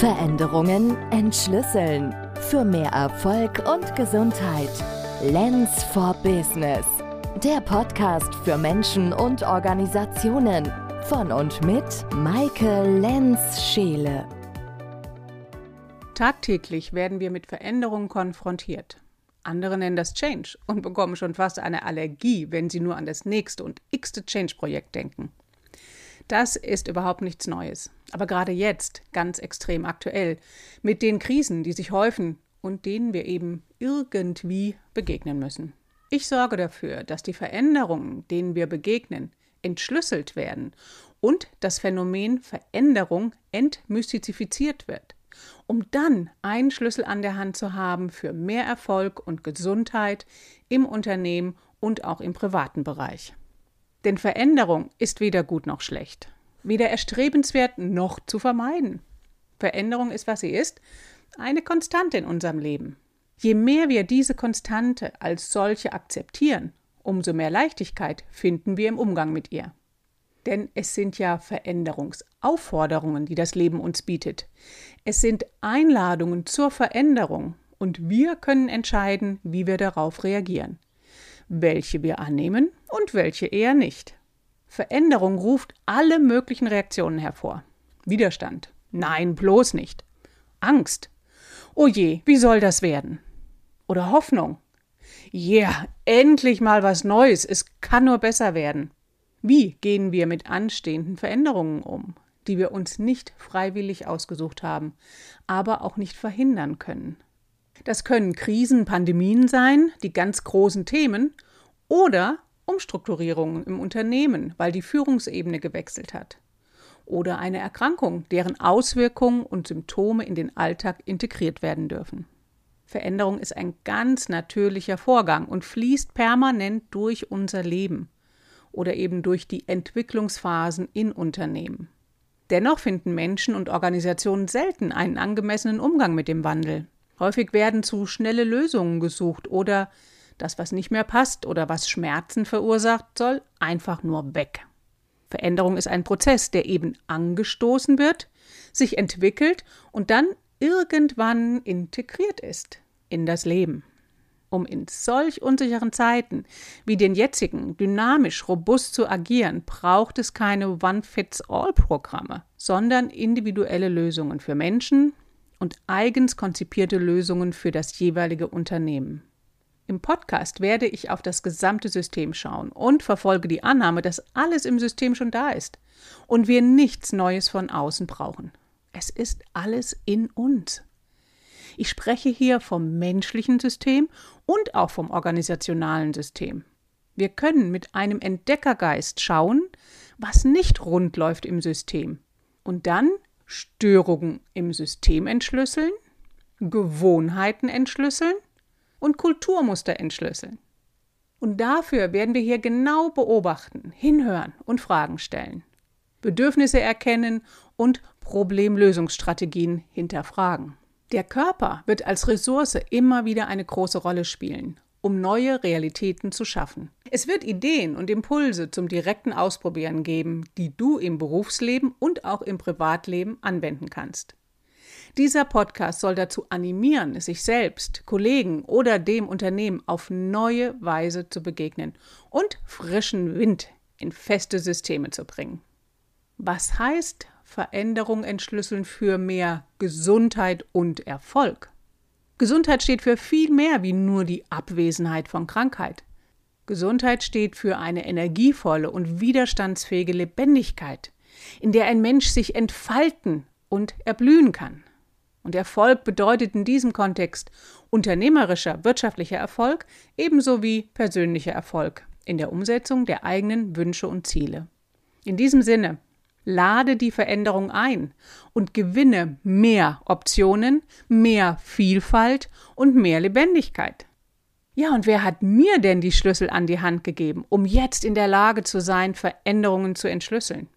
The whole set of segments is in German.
Veränderungen entschlüsseln. Für mehr Erfolg und Gesundheit. Lens for Business. Der Podcast für Menschen und Organisationen. Von und mit Maike Lenz-Scheele. Tagtäglich werden wir mit Veränderungen konfrontiert. Andere nennen das Change und bekommen schon fast eine Allergie, wenn sie nur an das nächste und x-te Change-Projekt denken. Das ist überhaupt nichts Neues. Aber gerade jetzt, ganz extrem aktuell, mit den Krisen, die sich häufen und denen wir eben irgendwie begegnen müssen. Ich sorge dafür, dass die Veränderungen, denen wir begegnen, entschlüsselt werden und das Phänomen Veränderung entmystifiziert wird, um dann einen Schlüssel an der Hand zu haben für mehr Erfolg und Gesundheit im Unternehmen und auch im privaten Bereich. Denn Veränderung ist weder gut noch schlecht, weder erstrebenswert noch zu vermeiden. Veränderung ist, was sie ist, eine Konstante in unserem Leben. Je mehr wir diese Konstante als solche akzeptieren, umso mehr Leichtigkeit finden wir im Umgang mit ihr. Denn es sind ja Veränderungsaufforderungen, die das Leben uns bietet. Es sind Einladungen zur Veränderung und wir können entscheiden, wie wir darauf reagieren welche wir annehmen und welche eher nicht. Veränderung ruft alle möglichen Reaktionen hervor. Widerstand. Nein, bloß nicht. Angst. Oh je, wie soll das werden? Oder Hoffnung. Ja, yeah, endlich mal was Neues. Es kann nur besser werden. Wie gehen wir mit anstehenden Veränderungen um, die wir uns nicht freiwillig ausgesucht haben, aber auch nicht verhindern können? Das können Krisen, Pandemien sein, die ganz großen Themen, oder Umstrukturierungen im Unternehmen, weil die Führungsebene gewechselt hat. Oder eine Erkrankung, deren Auswirkungen und Symptome in den Alltag integriert werden dürfen. Veränderung ist ein ganz natürlicher Vorgang und fließt permanent durch unser Leben oder eben durch die Entwicklungsphasen in Unternehmen. Dennoch finden Menschen und Organisationen selten einen angemessenen Umgang mit dem Wandel. Häufig werden zu schnelle Lösungen gesucht oder das, was nicht mehr passt oder was Schmerzen verursacht, soll einfach nur weg. Veränderung ist ein Prozess, der eben angestoßen wird, sich entwickelt und dann irgendwann integriert ist in das Leben. Um in solch unsicheren Zeiten wie den jetzigen dynamisch robust zu agieren, braucht es keine One-Fits-All-Programme, sondern individuelle Lösungen für Menschen und eigens konzipierte Lösungen für das jeweilige Unternehmen. Im Podcast werde ich auf das gesamte System schauen und verfolge die Annahme, dass alles im System schon da ist und wir nichts Neues von außen brauchen. Es ist alles in uns. Ich spreche hier vom menschlichen System und auch vom organisationalen System. Wir können mit einem Entdeckergeist schauen, was nicht rund läuft im System und dann Störungen im System entschlüsseln, Gewohnheiten entschlüsseln und Kulturmuster entschlüsseln. Und dafür werden wir hier genau beobachten, hinhören und Fragen stellen, Bedürfnisse erkennen und Problemlösungsstrategien hinterfragen. Der Körper wird als Ressource immer wieder eine große Rolle spielen, um neue Realitäten zu schaffen. Es wird Ideen und Impulse zum direkten Ausprobieren geben, die du im Berufsleben und auch im Privatleben anwenden kannst. Dieser Podcast soll dazu animieren, sich selbst, Kollegen oder dem Unternehmen auf neue Weise zu begegnen und frischen Wind in feste Systeme zu bringen. Was heißt Veränderung entschlüsseln für mehr Gesundheit und Erfolg? Gesundheit steht für viel mehr wie nur die Abwesenheit von Krankheit. Gesundheit steht für eine energievolle und widerstandsfähige Lebendigkeit, in der ein Mensch sich entfalten und erblühen kann. Und Erfolg bedeutet in diesem Kontext unternehmerischer, wirtschaftlicher Erfolg ebenso wie persönlicher Erfolg in der Umsetzung der eigenen Wünsche und Ziele. In diesem Sinne, lade die Veränderung ein und gewinne mehr Optionen, mehr Vielfalt und mehr Lebendigkeit. Ja, und wer hat mir denn die Schlüssel an die Hand gegeben, um jetzt in der Lage zu sein, Veränderungen zu entschlüsseln?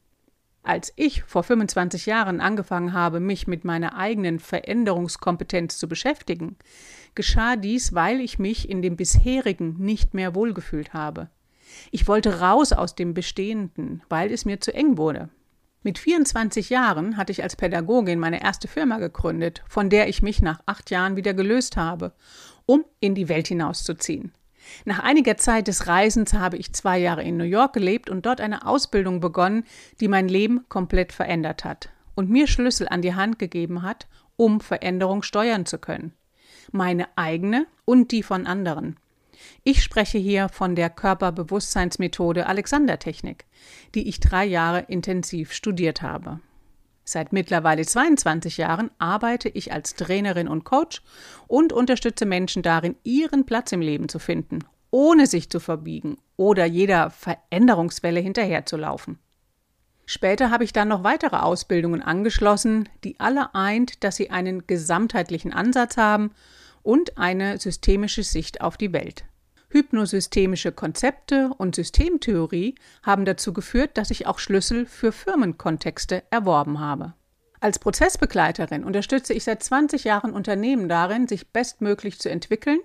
Als ich vor 25 Jahren angefangen habe, mich mit meiner eigenen Veränderungskompetenz zu beschäftigen, geschah dies, weil ich mich in dem bisherigen nicht mehr wohlgefühlt habe. Ich wollte raus aus dem Bestehenden, weil es mir zu eng wurde. Mit 24 Jahren hatte ich als Pädagogin meine erste Firma gegründet, von der ich mich nach acht Jahren wieder gelöst habe, um in die Welt hinauszuziehen. Nach einiger Zeit des Reisens habe ich zwei Jahre in New York gelebt und dort eine Ausbildung begonnen, die mein Leben komplett verändert hat und mir Schlüssel an die Hand gegeben hat, um Veränderung steuern zu können. Meine eigene und die von anderen. Ich spreche hier von der Körperbewusstseinsmethode Alexander-Technik, die ich drei Jahre intensiv studiert habe. Seit mittlerweile 22 Jahren arbeite ich als Trainerin und Coach und unterstütze Menschen darin, ihren Platz im Leben zu finden, ohne sich zu verbiegen oder jeder Veränderungswelle hinterherzulaufen. Später habe ich dann noch weitere Ausbildungen angeschlossen, die alle eint, dass sie einen gesamtheitlichen Ansatz haben und eine systemische Sicht auf die Welt. Hypnosystemische Konzepte und Systemtheorie haben dazu geführt, dass ich auch Schlüssel für Firmenkontexte erworben habe. Als Prozessbegleiterin unterstütze ich seit 20 Jahren Unternehmen darin, sich bestmöglich zu entwickeln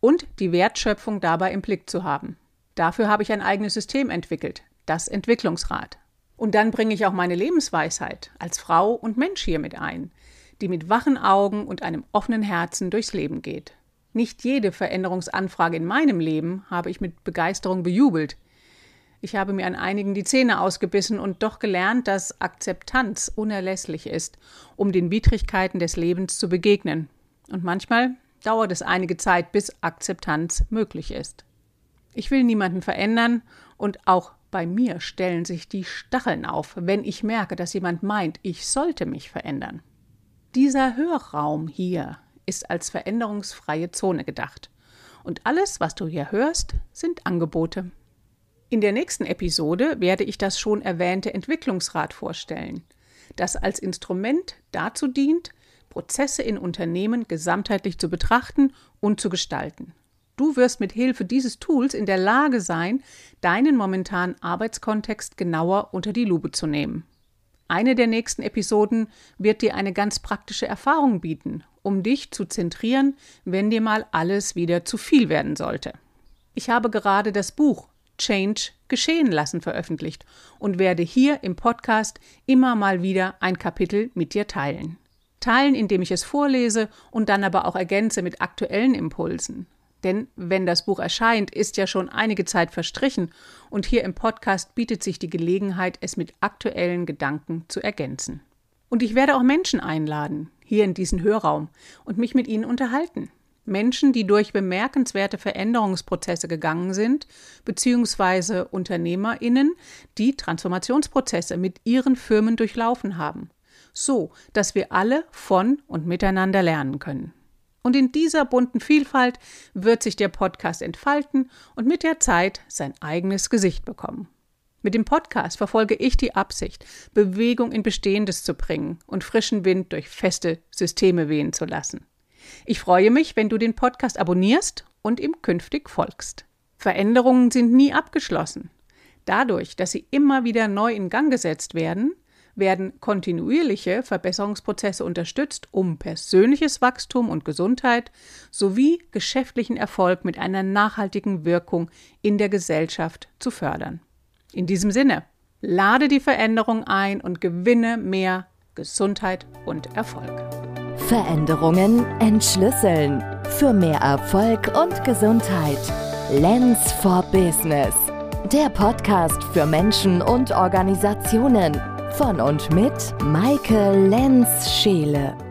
und die Wertschöpfung dabei im Blick zu haben. Dafür habe ich ein eigenes System entwickelt, das Entwicklungsrad. Und dann bringe ich auch meine Lebensweisheit als Frau und Mensch hier mit ein, die mit wachen Augen und einem offenen Herzen durchs Leben geht. Nicht jede Veränderungsanfrage in meinem Leben habe ich mit Begeisterung bejubelt. Ich habe mir an einigen die Zähne ausgebissen und doch gelernt, dass Akzeptanz unerlässlich ist, um den Widrigkeiten des Lebens zu begegnen. Und manchmal dauert es einige Zeit, bis Akzeptanz möglich ist. Ich will niemanden verändern und auch bei mir stellen sich die Stacheln auf, wenn ich merke, dass jemand meint, ich sollte mich verändern. Dieser Hörraum hier ist als veränderungsfreie Zone gedacht. Und alles, was du hier hörst, sind Angebote. In der nächsten Episode werde ich das schon erwähnte Entwicklungsrad vorstellen, das als Instrument dazu dient, Prozesse in Unternehmen gesamtheitlich zu betrachten und zu gestalten. Du wirst mit Hilfe dieses Tools in der Lage sein, deinen momentanen Arbeitskontext genauer unter die Lupe zu nehmen. Eine der nächsten Episoden wird dir eine ganz praktische Erfahrung bieten, um dich zu zentrieren, wenn dir mal alles wieder zu viel werden sollte. Ich habe gerade das Buch Change geschehen lassen veröffentlicht und werde hier im Podcast immer mal wieder ein Kapitel mit dir teilen. Teilen, indem ich es vorlese und dann aber auch ergänze mit aktuellen Impulsen. Denn wenn das Buch erscheint, ist ja schon einige Zeit verstrichen und hier im Podcast bietet sich die Gelegenheit, es mit aktuellen Gedanken zu ergänzen. Und ich werde auch Menschen einladen, hier in diesen Hörraum, und mich mit ihnen unterhalten. Menschen, die durch bemerkenswerte Veränderungsprozesse gegangen sind, beziehungsweise UnternehmerInnen, die Transformationsprozesse mit ihren Firmen durchlaufen haben. So, dass wir alle von und miteinander lernen können. Und in dieser bunten Vielfalt wird sich der Podcast entfalten und mit der Zeit sein eigenes Gesicht bekommen. Mit dem Podcast verfolge ich die Absicht, Bewegung in Bestehendes zu bringen und frischen Wind durch feste Systeme wehen zu lassen. Ich freue mich, wenn du den Podcast abonnierst und ihm künftig folgst. Veränderungen sind nie abgeschlossen. Dadurch, dass sie immer wieder neu in Gang gesetzt werden, werden kontinuierliche Verbesserungsprozesse unterstützt, um persönliches Wachstum und Gesundheit sowie geschäftlichen Erfolg mit einer nachhaltigen Wirkung in der Gesellschaft zu fördern. In diesem Sinne, lade die Veränderung ein und gewinne mehr Gesundheit und Erfolg. Veränderungen entschlüsseln. Für mehr Erfolg und Gesundheit. Lens for Business. Der Podcast für Menschen und Organisationen von und mit Maike Lenz-Scheele.